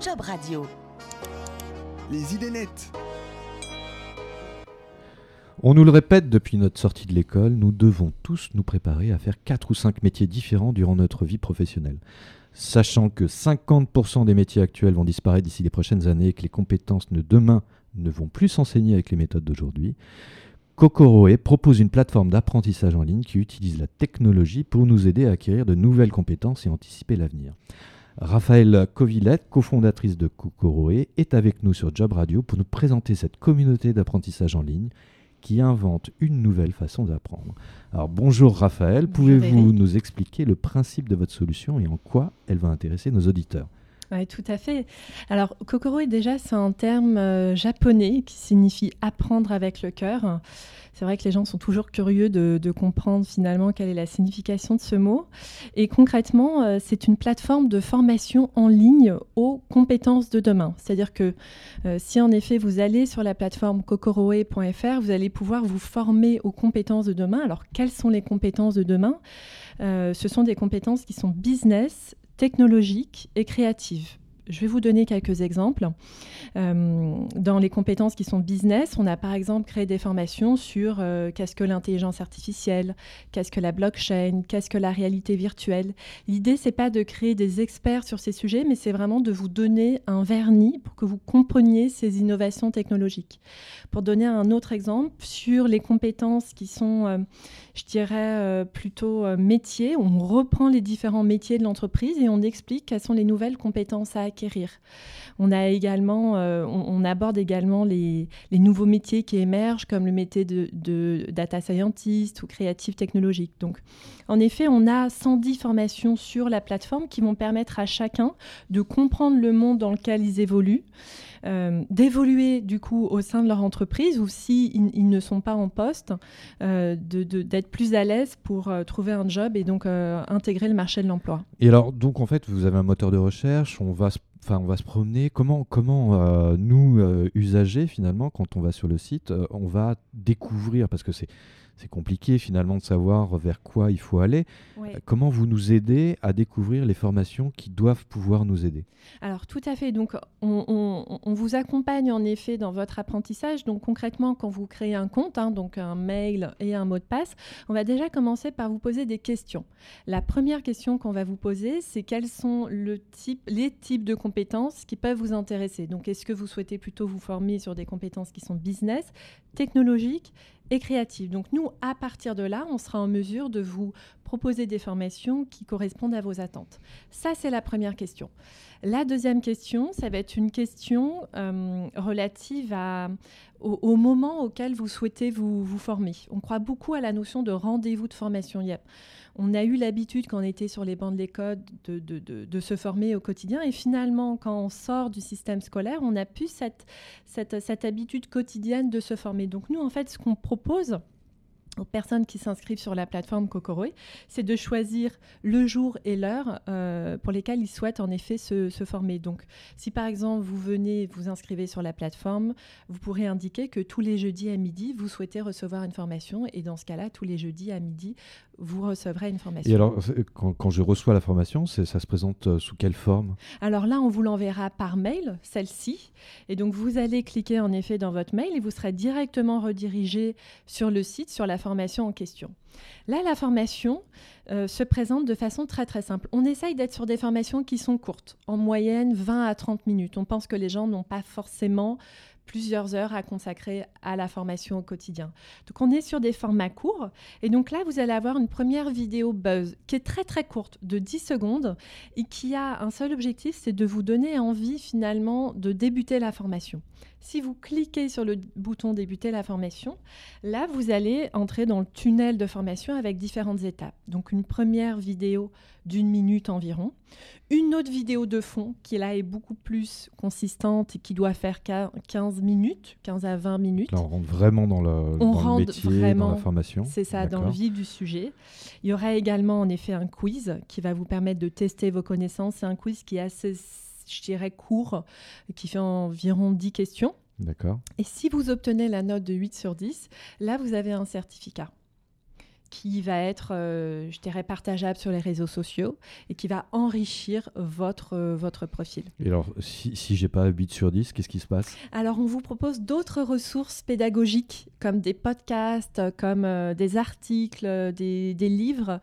Job Radio. Les idées nettes. On nous le répète depuis notre sortie de l'école, nous devons tous nous préparer à faire 4 ou 5 métiers différents durant notre vie professionnelle. Sachant que 50% des métiers actuels vont disparaître d'ici les prochaines années et que les compétences de demain ne vont plus s'enseigner avec les méthodes d'aujourd'hui, Kokoroe propose une plateforme d'apprentissage en ligne qui utilise la technologie pour nous aider à acquérir de nouvelles compétences et anticiper l'avenir. Raphaël Covillette, cofondatrice de Kokoroe, est avec nous sur Job Radio pour nous présenter cette communauté d'apprentissage en ligne qui invente une nouvelle façon d'apprendre. Alors bonjour Raphaël, pouvez-vous nous expliquer le principe de votre solution et en quoi elle va intéresser nos auditeurs? Oui, tout à fait. Alors, Kokoro, déjà, c'est un terme euh, japonais qui signifie apprendre avec le cœur. C'est vrai que les gens sont toujours curieux de, comprendre finalement quelle est la signification de ce mot. Et concrètement, euh, c'est une plateforme de formation en ligne aux compétences de demain. C'est-à-dire que euh, si en effet vous allez sur la plateforme kokoroe.fr, vous allez pouvoir vous former aux compétences de demain. Alors, quelles sont les compétences de demain? Ce sont des compétences qui sont business, technologiques et créatives. Je vais vous donner quelques exemples. Euh, dans les compétences qui sont business, on a par exemple créé des formations sur euh, qu'est-ce que l'intelligence artificielle, qu'est-ce que la blockchain, qu'est-ce que la réalité virtuelle. L'idée, c'est pas de créer des experts sur ces sujets, mais c'est vraiment de vous donner un vernis pour que vous compreniez ces innovations technologiques. Pour donner un autre exemple, sur les compétences qui sont, euh, je dirais, plutôt métiers, on reprend les différents métiers de l'entreprise et on explique quelles sont les nouvelles compétences à on, a également, euh, on, aborde également les, nouveaux métiers qui émergent, comme le métier de, data scientist ou créative technologique. Donc, en effet, on a 110 formations sur la plateforme qui vont permettre à chacun de comprendre le monde dans lequel ils évoluent. Euh, d'évoluer du coup au sein de leur entreprise ou si ils, ne sont pas en poste, euh, d'être plus à l'aise pour trouver un job et donc intégrer le marché de l'emploi. Et alors donc en fait vous avez un moteur de recherche, on va Enfin, on va se promener. Comment, comment euh, nous, euh, usagers, finalement, quand on va sur le site, euh, on va découvrir, parce que c'est c'est compliqué finalement de savoir vers quoi il faut aller. Comment vous nous aidez à découvrir les formations qui doivent pouvoir nous aider? Alors tout à fait. Donc on, vous accompagne en effet dans votre apprentissage. Donc concrètement, quand vous créez un compte, hein, donc un mail et un mot de passe, on va déjà commencer par vous poser des questions. La première question qu'on va vous poser, c'est quels sont le type, les types de compétences qui peuvent vous intéresser. Donc est-ce que vous souhaitez plutôt vous former sur des compétences qui sont business, technologiques et créative. Donc nous, à partir de là, on sera en mesure de vous proposer des formations qui correspondent à vos attentes. Ça, c'est la première question. La deuxième question, ça va être une question euh, relative au, moment auquel vous souhaitez vous, former. On croit beaucoup à la notion de rendez-vous de formation. On a eu l'habitude, quand on était sur les bancs de l'école, de, se former au quotidien. Et finalement, quand on sort du système scolaire, on n'a plus cette, cette habitude quotidienne de se former. Donc nous, en fait, ce qu'on propose, aux personnes qui s'inscrivent sur la plateforme Kokoroe, c'est de choisir le jour et l'heure euh, pour lesquels ils souhaitent en effet se, former. Donc, si par exemple vous venez vous inscrivez sur la plateforme, vous pourrez indiquer que tous les jeudis à midi, vous souhaitez recevoir une formation et dans ce cas-là, tous les jeudis à midi, vous recevrez une formation. Et alors, quand, je reçois la formation, ça se présente euh, sous quelle forme? Alors là, on vous l'enverra par mail, celle-ci. Et donc, vous allez cliquer en effet dans votre mail et vous serez directement redirigé sur le site, sur la formation en question. Là, la formation euh, se présente de façon très très simple. On essaye d'être sur des formations qui sont courtes, en moyenne 20 à 30 minutes. On pense que les gens n'ont pas forcément plusieurs heures à consacrer à la formation au quotidien. Donc on est sur des formats courts et donc là vous allez avoir une première vidéo buzz qui est très très courte de 10 secondes et qui a un seul objectif, c'est de vous donner envie finalement de débuter la formation. Si vous cliquez sur le bouton débuter la formation, là vous allez entrer dans le tunnel de formation avec différentes étapes. Donc une première vidéo d'une minute environ, une autre vidéo de fond qui là est beaucoup plus consistante et qui doit faire 15 minutes, 15 à 20 minutes. Là, on rentre vraiment dans le, on métier, vraiment, dans la formation. C'est ça, dans le vif du sujet. Il y aura également en effet un quiz qui va vous permettre de tester vos connaissances. C'est un quiz qui est assez, je dirais, court, qui fait environ 10 questions. D'accord. Et si vous obtenez la note de 8 sur 10, là, vous avez un certificat. Qui va être, euh, je dirais, partageable sur les réseaux sociaux et qui va enrichir votre, euh, votre profil. Et alors, si, si j'ai pas 8 sur 10, qu'est-ce qui se passe? Alors, on vous propose d'autres ressources pédagogiques, comme des podcasts, comme euh, des articles, des, des livres,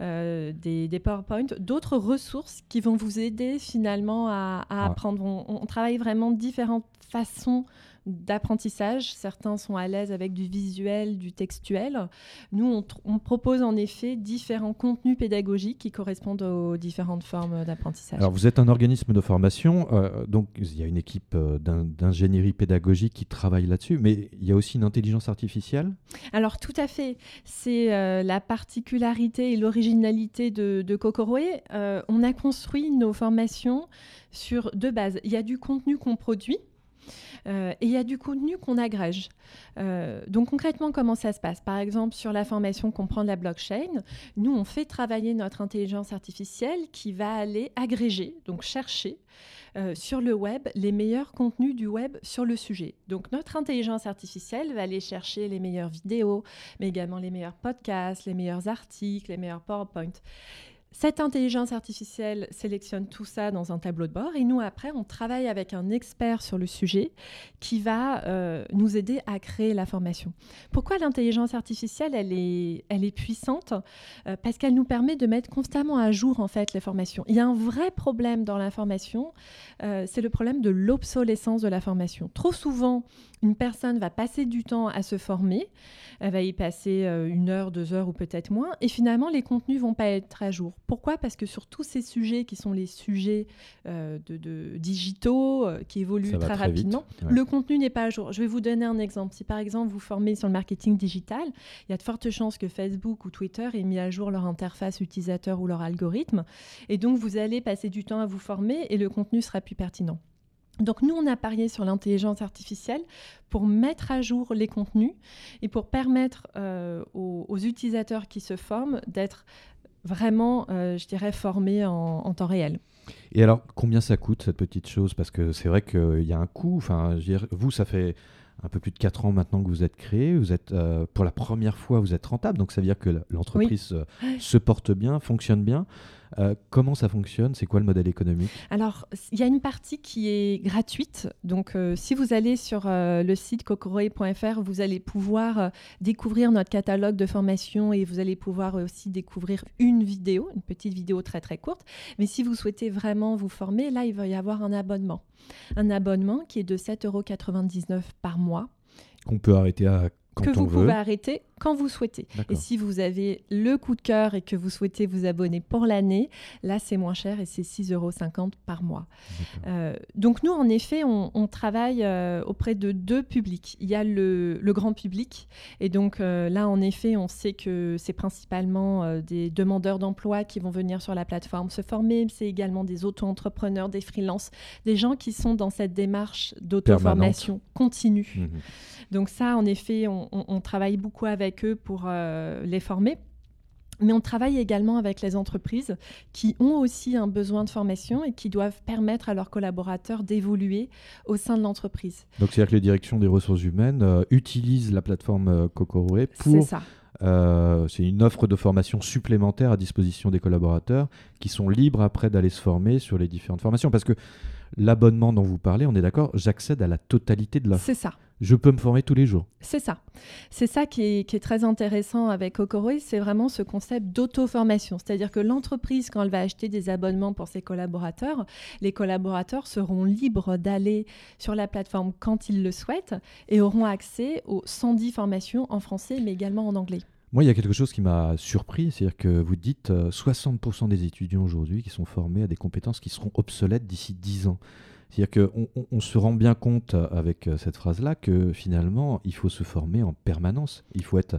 des, des, PowerPoint, d'autres ressources qui vont vous aider finalement à, à apprendre. On, on, travaille vraiment différentes façons d'apprentissage. Certains sont à l'aise avec du visuel, du textuel. Nous, on, propose en effet différents contenus pédagogiques qui correspondent aux différentes formes d'apprentissage. Alors, vous êtes un organisme de formation, euh, donc il y a une équipe euh, d'ingénierie pédagogique qui travaille là-dessus, mais il y a aussi une intelligence artificielle? Alors, tout à fait. C'est euh, la particularité et l'originalité de, de Kokoroé. on a construit nos formations sur deux bases. Il y a du contenu qu'on produit euh, et il y a du contenu qu'on agrège. Euh, donc concrètement, comment ça se passe? Par exemple, sur la formation qu'on prend de la blockchain, nous, on fait travailler notre intelligence artificielle qui va aller agréger, donc chercher euh, sur le web les meilleurs contenus du web sur le sujet. Donc notre intelligence artificielle va aller chercher les meilleures vidéos, mais également les meilleurs podcasts, les meilleurs articles, les meilleurs PowerPoint. Cette intelligence artificielle sélectionne tout ça dans un tableau de bord et nous, après, on travaille avec un expert sur le sujet qui va euh, nous aider à créer la formation. Pourquoi l'intelligence artificielle, elle est, elle est puissante? Euh, Parce qu'elle nous permet de mettre constamment à jour, en fait, les formations. Il y a un vrai problème dans la formation, euh, c'est le problème de l'obsolescence de la formation. Trop souvent, une personne va passer du temps à se former, elle va y passer une heure, deux heures ou peut-être moins, et finalement, les contenus vont pas être à jour. Pourquoi? Parce que sur tous ces sujets qui sont les sujets euh, de, digitaux, euh, qui évoluent très, rapidement, le contenu n'est pas à jour. Je vais vous donner un exemple. Si par exemple vous formez sur le marketing digital, il y a de fortes chances que Facebook ou Twitter aient mis à jour leur interface utilisateur ou leur algorithme. Et donc vous allez passer du temps à vous former et le contenu sera plus pertinent. Donc nous, on a parié sur l'intelligence artificielle pour mettre à jour les contenus et pour permettre euh, aux, aux, utilisateurs qui se forment d'être vraiment, euh, je dirais, formé en, temps réel. Et alors, combien ça coûte cette petite chose? Parce que c'est vrai qu'il y a un coût. Enfin, vous, ça fait un peu plus de 4 ans maintenant que vous êtes créé. Vous êtes, euh, pour la première fois, vous êtes rentable. Donc, ça veut dire que l'entreprise se porte bien, fonctionne bien. Euh, comment ça fonctionne? C'est quoi le modèle économique? Alors, il y a une partie qui est gratuite. Donc, euh, si vous allez sur euh, le site cocoroe.fr, vous allez pouvoir découvrir notre catalogue de formation et vous allez pouvoir aussi découvrir une vidéo, une petite vidéo très très courte. Mais si vous souhaitez vraiment vous former, là, il va y avoir un abonnement. Un abonnement qui est de 7,99 euros par mois. Qu'on peut arrêter à que vous pouvez arrêter quand vous souhaitez. Et si vous avez le coup de cœur et que vous souhaitez vous abonner pour l'année, là c'est moins cher et c'est 6,50 euros par mois. Euh, donc nous, en effet, on, travaille euh, auprès de deux publics. Il y a le, grand public et donc euh, là, en effet, on sait que c'est principalement des demandeurs d'emploi qui vont venir sur la plateforme se former. C'est également des auto-entrepreneurs, des freelances, des gens qui sont dans cette démarche d'auto-formation continue. Mmh donc ça, en effet, on, travaille beaucoup avec eux pour euh, les former. Mais on travaille également avec les entreprises qui ont aussi un besoin de formation et qui doivent permettre à leurs collaborateurs d'évoluer au sein de l'entreprise. Donc c'est-à-dire que les directions des ressources humaines euh, utilisent la plateforme euh, pour... C'est ça. c'est une offre de formation supplémentaire à disposition des collaborateurs qui sont libres après d'aller se former sur les différentes formations. Parce que l'abonnement dont vous parlez, on est d'accord, j'accède à la totalité de l'offre. C'est ça je peux me former tous les jours. C'est ça. C'est ça qui est, très intéressant avec Okoroy, c'est vraiment ce concept d'auto-formation. C'est-à-dire que l'entreprise, quand elle va acheter des abonnements pour ses collaborateurs, les collaborateurs seront libres d'aller sur la plateforme quand ils le souhaitent et auront accès aux 110 formations en français, mais également en anglais. Moi, il y a quelque chose qui m'a surpris, c'est-à-dire que vous dites 60% euh, des étudiants aujourd'hui qui sont formés à des compétences qui seront obsolètes d'ici 10 ans. C'est-à-dire qu'on on, se rend bien compte avec euh, cette phrase-là que finalement, il faut se former en permanence. Il faut être,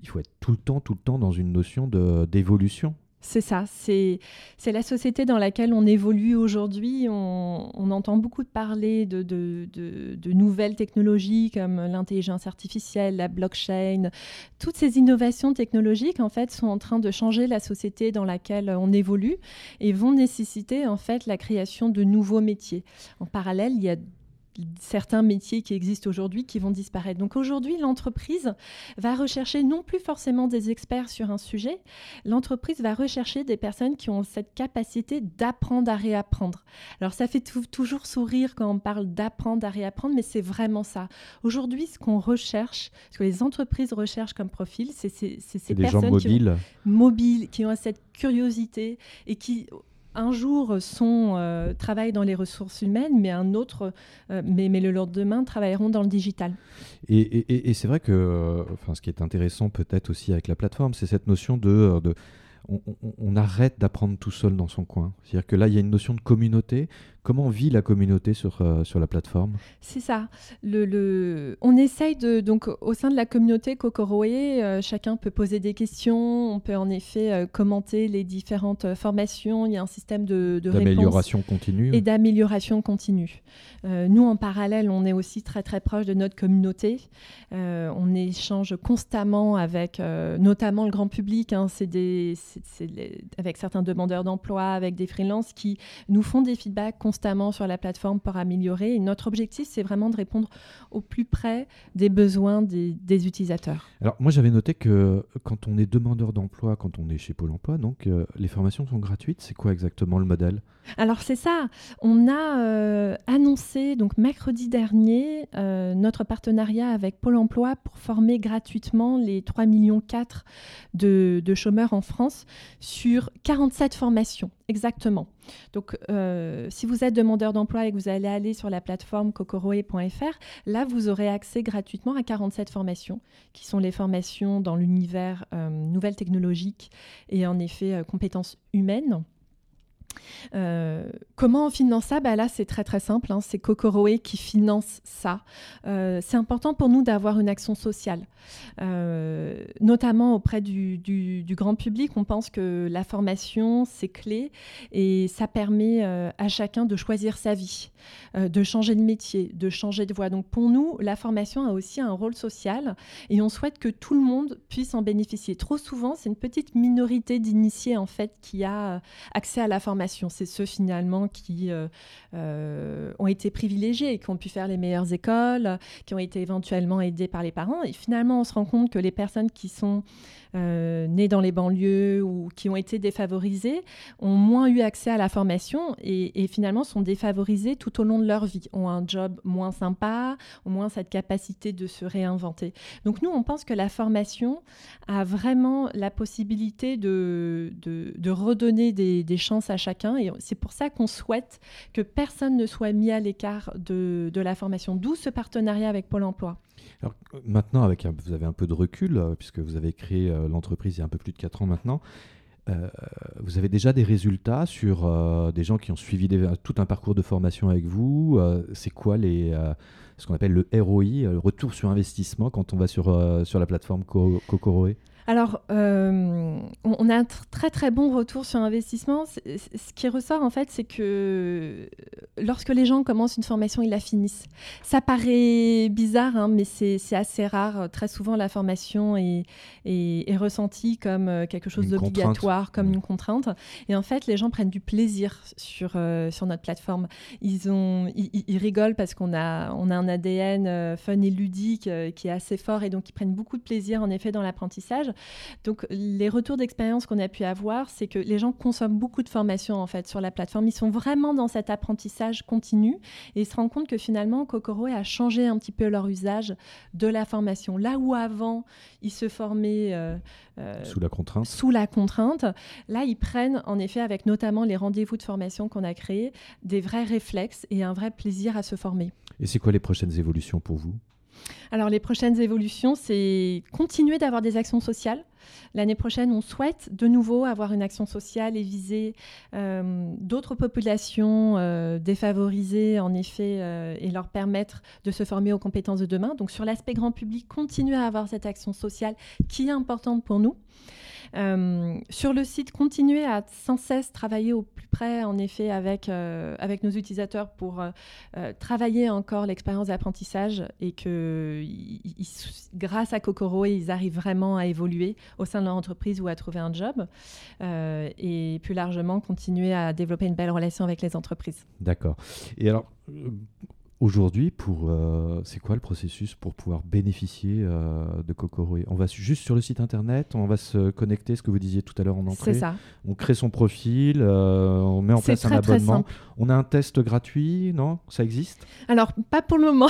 il faut être tout le temps, tout le temps dans une notion d'évolution. C'est ça, c'est la société dans laquelle on évolue aujourd'hui. On, entend beaucoup de parler de, de, nouvelles technologies comme l'intelligence artificielle, la blockchain. Toutes ces innovations technologiques, en fait, sont en train de changer la société dans laquelle on évolue et vont nécessiter, en fait, la création de nouveaux métiers. En parallèle, il y a certains métiers qui existent aujourd'hui qui vont disparaître. Donc aujourd'hui, l'entreprise va rechercher non plus forcément des experts sur un sujet, l'entreprise va rechercher des personnes qui ont cette capacité d'apprendre à réapprendre. Alors ça fait toujours sourire quand on parle d'apprendre à réapprendre, mais c'est vraiment ça. Aujourd'hui, ce qu'on recherche, ce que les entreprises recherchent comme profil, c'est ces personnes mobiles. Qui mobiles, qui ont cette curiosité et qui un jour sont, euh, travaillent dans les ressources humaines, mais un autre, euh, mais, le lendemain, travailleront dans le digital. Et, c'est vrai que euh, enfin, ce qui est intéressant peut-être aussi avec la plateforme, c'est cette notion de on, arrête d'apprendre tout seul dans son coin. C'est-à-dire que là, il y a une notion de communauté. Comment vit la communauté sur, euh, sur la plateforme? C'est ça. Le, On essaye de. Donc, au sein de la communauté Kokoroé, euh, chacun peut poser des questions. On peut en effet euh, commenter les différentes formations. Il y a un système de, de d'amélioration continue. Et d'amélioration continue. nous, en parallèle, on est aussi très très proche de notre communauté. on échange constamment avec notamment le grand public. Hein. c'est des avec certains demandeurs d'emploi, avec des freelances qui nous font des feedbacks constamment sur la plateforme pour améliorer. Et notre objectif, c'est vraiment de répondre au plus près des besoins des, utilisateurs. Alors moi, j'avais noté que quand on est demandeur d'emploi, quand on est chez Pôle Emploi, donc euh, les formations sont gratuites. C'est quoi exactement le modèle? Alors c'est ça. On a euh, annoncé donc mercredi dernier euh, notre partenariat avec Pôle Emploi pour former gratuitement les 3 millions 4 de, de chômeurs en France sur 47 formations, exactement. Donc, euh, si vous êtes demandeur d'emploi et que vous allez aller sur la plateforme kokoroe.fr, là, vous aurez accès gratuitement à 47 formations, qui sont les formations dans l'univers euh, nouvelles technologiques et en effet euh, compétences humaines. Euh, comment on finance ça? Bah Là, c'est très très simple. Hein. C'est Kokoroe qui finance ça. Euh, c'est important pour nous d'avoir une action sociale, euh, notamment auprès du, grand public. On pense que la formation, c'est clé et ça permet à chacun de choisir sa vie, de changer de métier, de changer de voie. Donc pour nous, la formation a aussi un rôle social et on souhaite que tout le monde puisse en bénéficier. Trop souvent, c'est une petite minorité d'initiés en fait qui a accès à la formation c'est ceux finalement qui euh, euh, ont été privilégiés, qui ont pu faire les meilleures écoles, qui ont été éventuellement aidés par les parents. Et finalement, on se rend compte que les personnes qui sont nés dans les banlieues ou qui ont été défavorisés ont moins eu accès à la formation et, finalement sont défavorisés tout au long de leur vie, ont un job moins sympa, ont moins cette capacité de se réinventer. Donc nous, on pense que la formation a vraiment la possibilité de, redonner des, des, chances à chacun et c'est pour ça qu'on souhaite que personne ne soit mis à l'écart de, de la formation, d'où ce partenariat avec Pôle Emploi. Maintenant, avec vous avez un peu de recul, euh, puisque vous avez créé euh, l'entreprise il y a un peu plus de 4 ans maintenant. Euh, vous avez déjà des résultats sur des gens qui ont suivi tout un parcours de formation avec vous C'est quoi les, ce qu'on appelle le ROI, le retour sur investissement, quand on va sur, sur la plateforme Kokoroe alors, euh, on, a un très très bon retour sur investissement. Ce qui ressort en fait, c'est que lorsque les gens commencent une formation, ils la finissent. Ça paraît bizarre, hein, mais c'est assez rare. Très souvent, la formation est, est, ressentie comme euh, quelque chose d'obligatoire, comme une contrainte. Et en fait, les gens prennent du plaisir sur, euh, sur notre plateforme. Ils, ont, ils, rigolent parce qu'on a, on a un ADN fun et ludique qui est assez fort et donc ils prennent beaucoup de plaisir en effet dans l'apprentissage. Donc les retours d'expérience qu'on a pu avoir, c'est que les gens consomment beaucoup de formations en fait sur la plateforme. Ils sont vraiment dans cet apprentissage continu et ils se rendent compte que finalement Kokoroe a changé un petit peu leur usage de la formation. Là où avant ils se formaient euh, euh, sous la contrainte, sous la contrainte, là ils prennent en effet avec notamment les rendez-vous de formation qu'on a créés des vrais réflexes et un vrai plaisir à se former. Et c'est quoi les prochaines évolutions pour vous? Alors les prochaines évolutions, c'est continuer d'avoir des actions sociales. L'année prochaine, on souhaite de nouveau avoir une action sociale et viser euh, d'autres populations euh, défavorisées, en effet, euh, et leur permettre de se former aux compétences de demain. Donc sur l'aspect grand public, continuer à avoir cette action sociale qui est importante pour nous. Euh, sur le site, continuer à sans cesse travailler au plus près, en effet, avec, euh, avec nos utilisateurs pour euh, travailler encore l'expérience d'apprentissage et que grâce à Kokoro, ils arrivent vraiment à évoluer au sein de leur entreprise ou à trouver un job. et plus largement, continuer à développer une belle relation avec les entreprises. D'accord. Et alors, aujourd'hui, pour euh, c'est quoi le processus pour pouvoir bénéficier euh, de Kokoroé On va juste sur le site internet, on va se connecter, ce que vous disiez tout à l'heure en entrée. C'est ça. On crée son profil, euh, on met en place un très, abonnement. On a un test gratuit, non? Ça existe? Alors, pas pour le moment.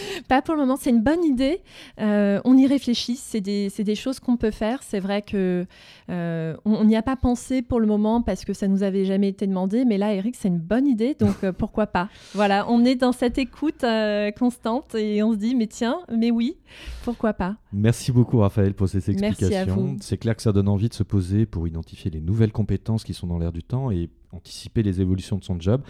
Pas pour le moment, c'est une bonne idée. Euh, on y réfléchit, c'est des, des choses qu'on peut faire. C'est vrai que euh, on n'y a pas pensé pour le moment parce que ça nous avait jamais été demandé, mais là, Eric, c'est une bonne idée, donc euh, pourquoi pas Voilà, on est dans cette écoute constante et on se dit, mais tiens, mais oui, pourquoi pas Merci beaucoup Raphaël pour ces explications. C'est clair que ça donne envie de se poser pour identifier les nouvelles compétences qui sont dans l'air du temps et anticiper les évolutions de son job.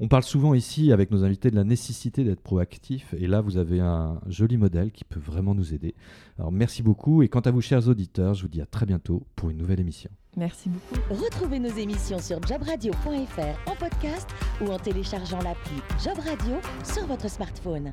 On parle souvent ici avec nos invités de la nécessité d'être proactif et là vous avez un joli modèle qui peut vraiment nous aider. Alors merci beaucoup et quant à vous chers auditeurs, je vous dis à très bientôt pour une nouvelle émission. Merci beaucoup. Retrouvez nos émissions sur jobradio.fr en podcast ou en téléchargeant l'appli Job Radio sur votre smartphone.